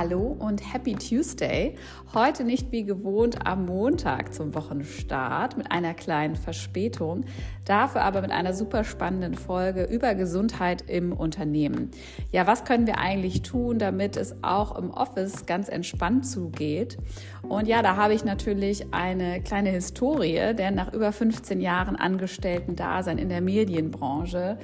Hallo und Happy Tuesday. Heute nicht wie gewohnt am Montag zum Wochenstart mit einer kleinen Verspätung, dafür aber mit einer super spannenden Folge über Gesundheit im Unternehmen. Ja, was können wir eigentlich tun, damit es auch im Office ganz entspannt zugeht? Und ja, da habe ich natürlich eine kleine Historie, denn nach über 15 Jahren Angestellten-Dasein in der Medienbranche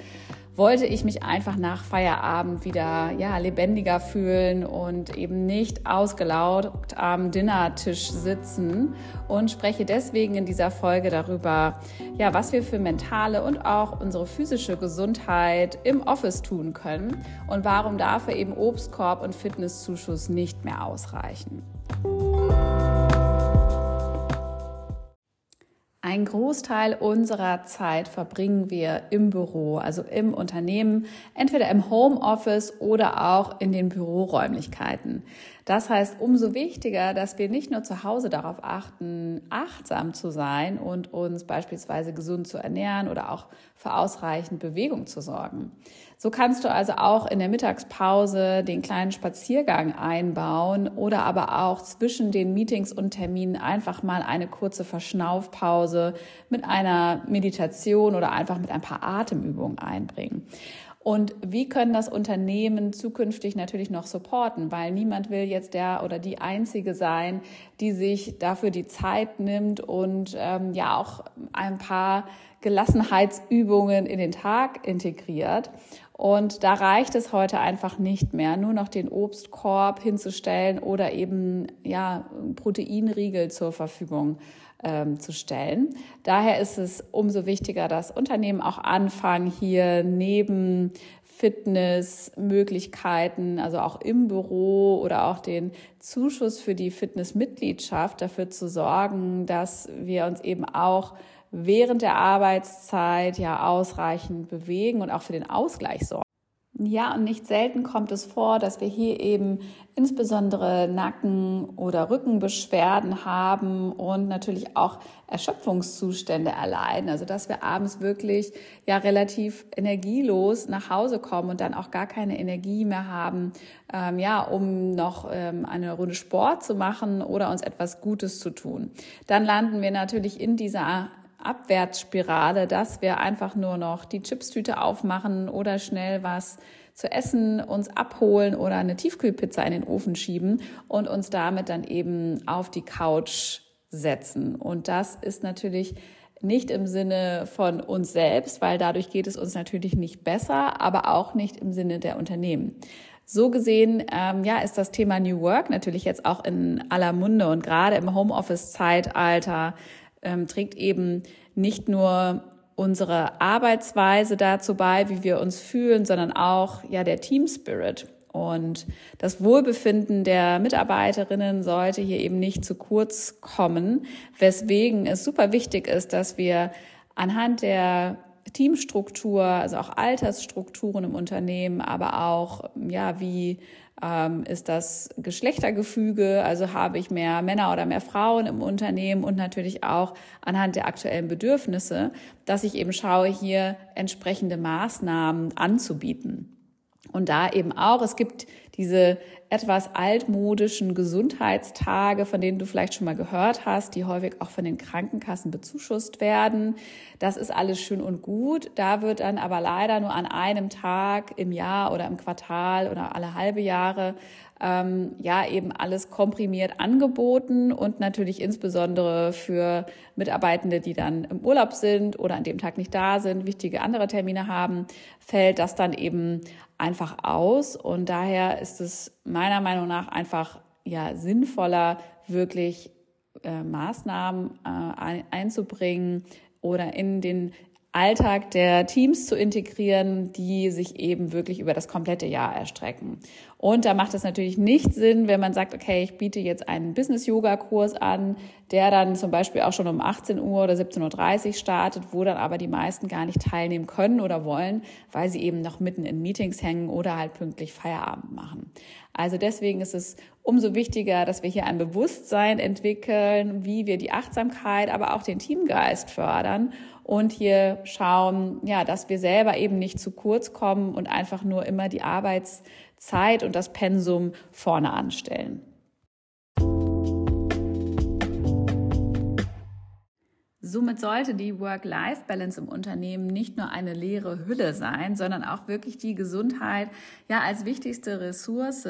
wollte ich mich einfach nach Feierabend wieder ja, lebendiger fühlen und eben nicht ausgelaugt am Dinnertisch sitzen und spreche deswegen in dieser Folge darüber, ja, was wir für mentale und auch unsere physische Gesundheit im Office tun können und warum dafür eben Obstkorb und Fitnesszuschuss nicht mehr ausreichen. Ein Großteil unserer Zeit verbringen wir im Büro, also im Unternehmen, entweder im Homeoffice oder auch in den Büroräumlichkeiten. Das heißt, umso wichtiger, dass wir nicht nur zu Hause darauf achten, achtsam zu sein und uns beispielsweise gesund zu ernähren oder auch für ausreichend Bewegung zu sorgen. So kannst du also auch in der Mittagspause den kleinen Spaziergang einbauen oder aber auch zwischen den Meetings und Terminen einfach mal eine kurze Verschnaufpause mit einer Meditation oder einfach mit ein paar Atemübungen einbringen. Und wie können das Unternehmen zukünftig natürlich noch supporten? Weil niemand will jetzt der oder die Einzige sein, die sich dafür die Zeit nimmt und ähm, ja auch ein paar Gelassenheitsübungen in den Tag integriert. Und da reicht es heute einfach nicht mehr, nur noch den Obstkorb hinzustellen oder eben ja Proteinriegel zur Verfügung ähm, zu stellen. Daher ist es umso wichtiger, dass Unternehmen auch anfangen, hier neben Fitnessmöglichkeiten, also auch im Büro oder auch den Zuschuss für die Fitnessmitgliedschaft dafür zu sorgen, dass wir uns eben auch während der Arbeitszeit ja ausreichend bewegen und auch für den Ausgleich sorgen. Ja, und nicht selten kommt es vor, dass wir hier eben insbesondere Nacken- oder Rückenbeschwerden haben und natürlich auch Erschöpfungszustände erleiden. Also, dass wir abends wirklich ja relativ energielos nach Hause kommen und dann auch gar keine Energie mehr haben, ähm, ja, um noch ähm, eine Runde Sport zu machen oder uns etwas Gutes zu tun. Dann landen wir natürlich in dieser Abwärtsspirale, dass wir einfach nur noch die Chipstüte aufmachen oder schnell was zu essen uns abholen oder eine Tiefkühlpizza in den Ofen schieben und uns damit dann eben auf die Couch setzen. Und das ist natürlich nicht im Sinne von uns selbst, weil dadurch geht es uns natürlich nicht besser, aber auch nicht im Sinne der Unternehmen. So gesehen, ähm, ja, ist das Thema New Work natürlich jetzt auch in aller Munde und gerade im Homeoffice-Zeitalter ähm, trägt eben nicht nur unsere Arbeitsweise dazu bei, wie wir uns fühlen, sondern auch ja der Team Spirit. Und das Wohlbefinden der Mitarbeiterinnen sollte hier eben nicht zu kurz kommen, weswegen es super wichtig ist, dass wir anhand der Teamstruktur, also auch Altersstrukturen im Unternehmen, aber auch ja, wie ähm, ist das Geschlechtergefüge, also habe ich mehr Männer oder mehr Frauen im Unternehmen und natürlich auch anhand der aktuellen Bedürfnisse, dass ich eben schaue, hier entsprechende Maßnahmen anzubieten. Und da eben auch, es gibt diese etwas altmodischen Gesundheitstage, von denen du vielleicht schon mal gehört hast, die häufig auch von den Krankenkassen bezuschusst werden. Das ist alles schön und gut. Da wird dann aber leider nur an einem Tag im Jahr oder im Quartal oder alle halbe Jahre ähm, ja eben alles komprimiert angeboten und natürlich insbesondere für Mitarbeitende, die dann im Urlaub sind oder an dem Tag nicht da sind, wichtige andere Termine haben, fällt das dann eben einfach aus. Und daher ist es meiner Meinung nach einfach ja sinnvoller, wirklich äh, Maßnahmen äh, einzubringen oder in den Alltag der Teams zu integrieren, die sich eben wirklich über das komplette Jahr erstrecken. Und da macht es natürlich nicht Sinn, wenn man sagt, okay, ich biete jetzt einen Business-Yoga-Kurs an, der dann zum Beispiel auch schon um 18 Uhr oder 17.30 Uhr startet, wo dann aber die meisten gar nicht teilnehmen können oder wollen, weil sie eben noch mitten in Meetings hängen oder halt pünktlich Feierabend machen. Also deswegen ist es umso wichtiger, dass wir hier ein Bewusstsein entwickeln, wie wir die Achtsamkeit, aber auch den Teamgeist fördern und hier schauen, ja, dass wir selber eben nicht zu kurz kommen und einfach nur immer die Arbeits Zeit und das Pensum vorne anstellen. Somit sollte die Work-Life-Balance im Unternehmen nicht nur eine leere Hülle sein, sondern auch wirklich die Gesundheit ja als wichtigste Ressource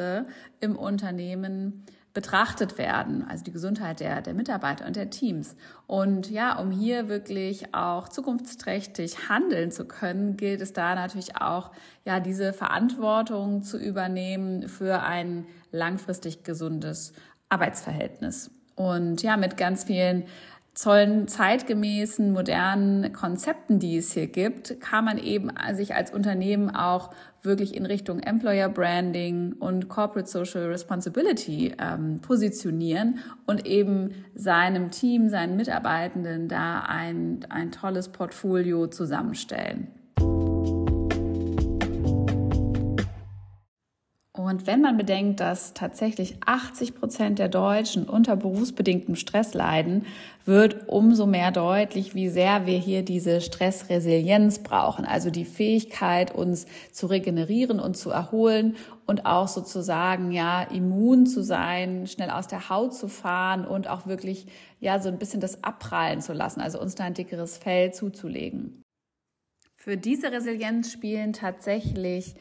im Unternehmen betrachtet werden, also die Gesundheit der, der Mitarbeiter und der Teams. Und ja, um hier wirklich auch zukunftsträchtig handeln zu können, gilt es da natürlich auch, ja, diese Verantwortung zu übernehmen für ein langfristig gesundes Arbeitsverhältnis. Und ja, mit ganz vielen tollen zeitgemäßen, modernen Konzepten, die es hier gibt, kann man eben sich als Unternehmen auch wirklich in Richtung Employer Branding und Corporate Social Responsibility ähm, positionieren und eben seinem Team, seinen Mitarbeitenden da ein, ein tolles Portfolio zusammenstellen. Und wenn man bedenkt, dass tatsächlich 80 Prozent der Deutschen unter berufsbedingtem Stress leiden, wird umso mehr deutlich, wie sehr wir hier diese Stressresilienz brauchen. Also die Fähigkeit, uns zu regenerieren und zu erholen und auch sozusagen, ja, immun zu sein, schnell aus der Haut zu fahren und auch wirklich, ja, so ein bisschen das abprallen zu lassen. Also uns da ein dickeres Fell zuzulegen. Für diese Resilienz spielen tatsächlich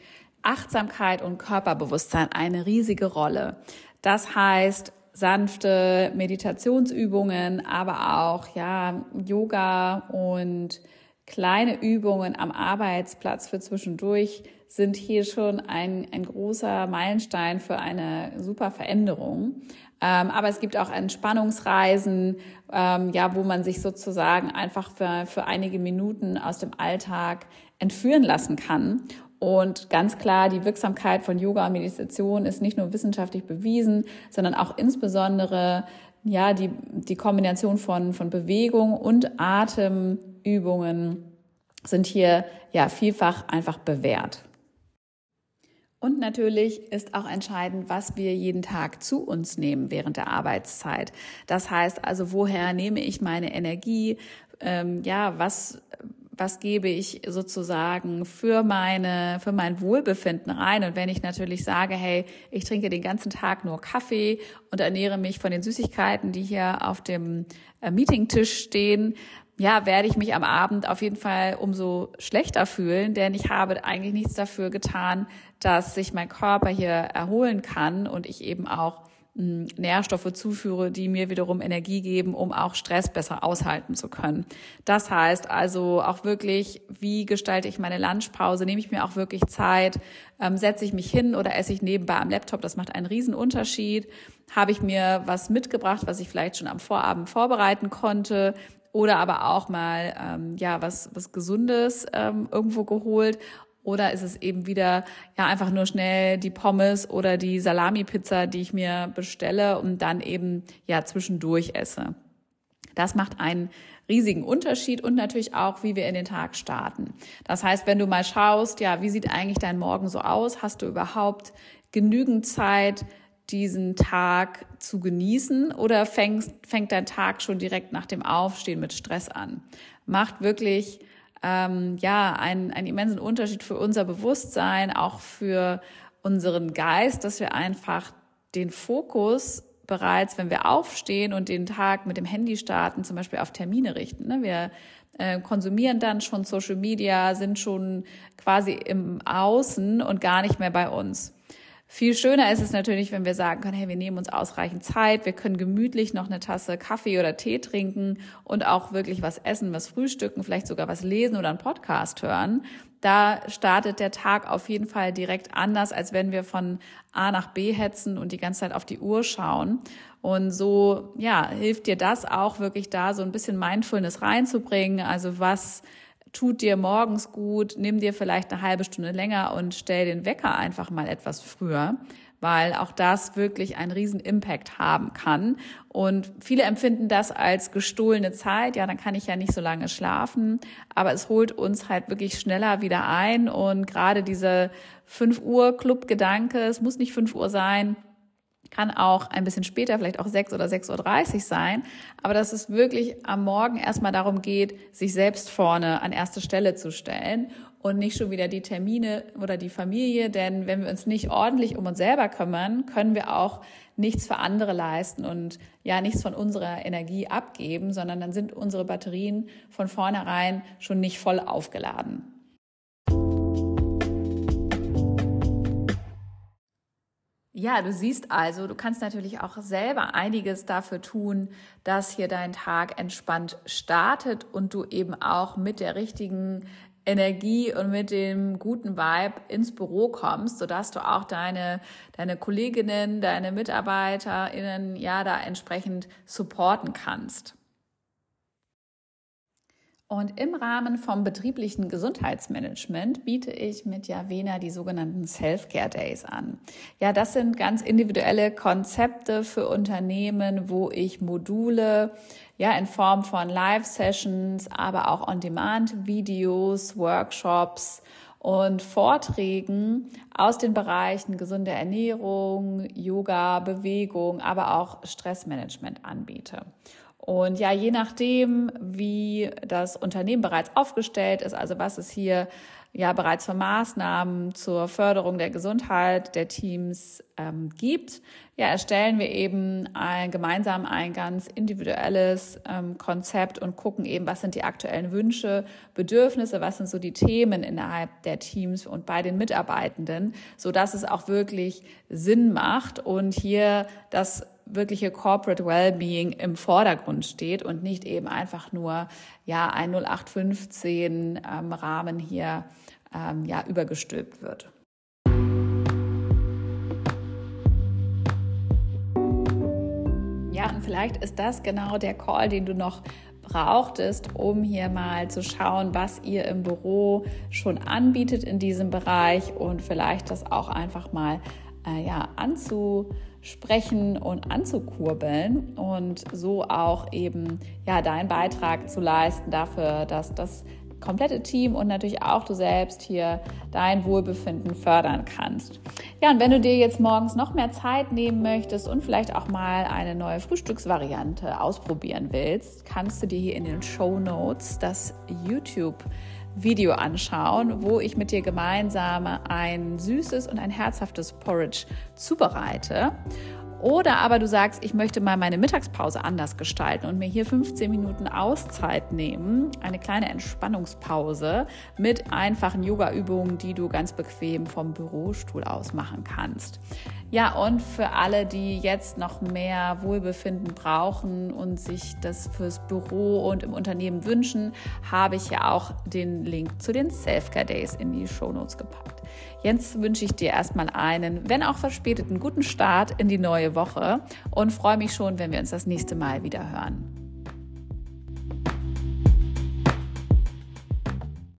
Achtsamkeit und Körperbewusstsein eine riesige Rolle. Das heißt, sanfte Meditationsübungen, aber auch ja Yoga und kleine Übungen am Arbeitsplatz für zwischendurch sind hier schon ein, ein großer Meilenstein für eine super Veränderung. Ähm, aber es gibt auch Entspannungsreisen, ähm, ja, wo man sich sozusagen einfach für, für einige Minuten aus dem Alltag entführen lassen kann und ganz klar, die Wirksamkeit von Yoga und Meditation ist nicht nur wissenschaftlich bewiesen, sondern auch insbesondere ja, die, die Kombination von, von Bewegung und Atemübungen sind hier ja vielfach einfach bewährt. Und natürlich ist auch entscheidend, was wir jeden Tag zu uns nehmen während der Arbeitszeit. Das heißt also, woher nehme ich meine Energie? Ähm, ja, was was gebe ich sozusagen für meine, für mein Wohlbefinden rein. Und wenn ich natürlich sage, hey, ich trinke den ganzen Tag nur Kaffee und ernähre mich von den Süßigkeiten, die hier auf dem äh, Meetingtisch stehen, ja, werde ich mich am Abend auf jeden Fall umso schlechter fühlen, denn ich habe eigentlich nichts dafür getan, dass sich mein Körper hier erholen kann und ich eben auch Nährstoffe zuführe, die mir wiederum Energie geben, um auch Stress besser aushalten zu können. Das heißt also auch wirklich, wie gestalte ich meine Lunchpause? Nehme ich mir auch wirklich Zeit? Ähm, setze ich mich hin oder esse ich nebenbei am Laptop? Das macht einen riesen Unterschied. Habe ich mir was mitgebracht, was ich vielleicht schon am Vorabend vorbereiten konnte? Oder aber auch mal ähm, ja was was Gesundes ähm, irgendwo geholt oder ist es eben wieder ja einfach nur schnell die Pommes oder die Salami-Pizza, die ich mir bestelle und dann eben ja zwischendurch esse? Das macht einen riesigen Unterschied und natürlich auch, wie wir in den Tag starten. Das heißt, wenn du mal schaust, ja, wie sieht eigentlich dein Morgen so aus? Hast du überhaupt genügend Zeit, diesen Tag zu genießen oder fängst, fängt dein Tag schon direkt nach dem Aufstehen mit Stress an? Macht wirklich ähm, ja einen, einen immensen Unterschied für unser Bewusstsein, auch für unseren Geist, dass wir einfach den Fokus bereits, wenn wir aufstehen und den Tag mit dem Handy starten, zum Beispiel auf Termine richten. Ne? Wir äh, konsumieren dann schon Social Media, sind schon quasi im Außen und gar nicht mehr bei uns. Viel schöner ist es natürlich, wenn wir sagen können, hey, wir nehmen uns ausreichend Zeit, wir können gemütlich noch eine Tasse Kaffee oder Tee trinken und auch wirklich was essen, was frühstücken, vielleicht sogar was lesen oder einen Podcast hören. Da startet der Tag auf jeden Fall direkt anders, als wenn wir von A nach B hetzen und die ganze Zeit auf die Uhr schauen. Und so, ja, hilft dir das auch wirklich da so ein bisschen Mindfulness reinzubringen. Also was tut dir morgens gut, nimm dir vielleicht eine halbe Stunde länger und stell den Wecker einfach mal etwas früher, weil auch das wirklich einen riesen Impact haben kann. Und viele empfinden das als gestohlene Zeit. Ja, dann kann ich ja nicht so lange schlafen, aber es holt uns halt wirklich schneller wieder ein. Und gerade diese 5 Uhr Club-Gedanke, es muss nicht 5 Uhr sein, kann auch ein bisschen später, vielleicht auch 6 oder 6.30 Uhr sein, aber dass es wirklich am Morgen erstmal darum geht, sich selbst vorne an erste Stelle zu stellen und nicht schon wieder die Termine oder die Familie. Denn wenn wir uns nicht ordentlich um uns selber kümmern, können wir auch nichts für andere leisten und ja nichts von unserer Energie abgeben, sondern dann sind unsere Batterien von vornherein schon nicht voll aufgeladen. Ja, du siehst also, du kannst natürlich auch selber einiges dafür tun, dass hier dein Tag entspannt startet und du eben auch mit der richtigen Energie und mit dem guten Vibe ins Büro kommst, sodass du auch deine, deine Kolleginnen, deine MitarbeiterInnen ja da entsprechend supporten kannst. Und im Rahmen vom betrieblichen Gesundheitsmanagement biete ich mit Javena die sogenannten Self-Care Days an. Ja, das sind ganz individuelle Konzepte für Unternehmen, wo ich Module ja in Form von Live-Sessions, aber auch On-Demand-Videos, Workshops und Vorträgen aus den Bereichen gesunde Ernährung, Yoga, Bewegung, aber auch Stressmanagement anbiete. Und ja, je nachdem, wie das Unternehmen bereits aufgestellt ist, also was es hier ja bereits für Maßnahmen zur Förderung der Gesundheit der Teams ähm, gibt, ja, erstellen wir eben ein, gemeinsam ein ganz individuelles ähm, Konzept und gucken eben, was sind die aktuellen Wünsche, Bedürfnisse, was sind so die Themen innerhalb der Teams und bei den Mitarbeitenden, so dass es auch wirklich Sinn macht und hier das wirkliche Corporate Wellbeing im Vordergrund steht und nicht eben einfach nur ja ein 0815 ähm, Rahmen hier ähm, ja übergestülpt wird. Ja, und vielleicht ist das genau der Call, den du noch brauchtest, um hier mal zu schauen, was ihr im Büro schon anbietet in diesem Bereich und vielleicht das auch einfach mal äh, ja, anzusprechen und anzukurbeln und so auch eben ja, deinen Beitrag zu leisten dafür, dass das komplette Team und natürlich auch du selbst hier dein Wohlbefinden fördern kannst. Ja, und wenn du dir jetzt morgens noch mehr Zeit nehmen möchtest und vielleicht auch mal eine neue Frühstücksvariante ausprobieren willst, kannst du dir hier in den Show Notes das YouTube Video anschauen, wo ich mit dir gemeinsam ein süßes und ein herzhaftes Porridge zubereite. Oder aber du sagst, ich möchte mal meine Mittagspause anders gestalten und mir hier 15 Minuten Auszeit nehmen, eine kleine Entspannungspause mit einfachen Yoga-Übungen, die du ganz bequem vom Bürostuhl aus machen kannst. Ja, und für alle, die jetzt noch mehr Wohlbefinden brauchen und sich das fürs Büro und im Unternehmen wünschen, habe ich ja auch den Link zu den Selfcare Days in die Shownotes gepackt. Jetzt wünsche ich dir erstmal einen, wenn auch verspäteten, guten Start in die neue Woche und freue mich schon, wenn wir uns das nächste Mal wieder hören.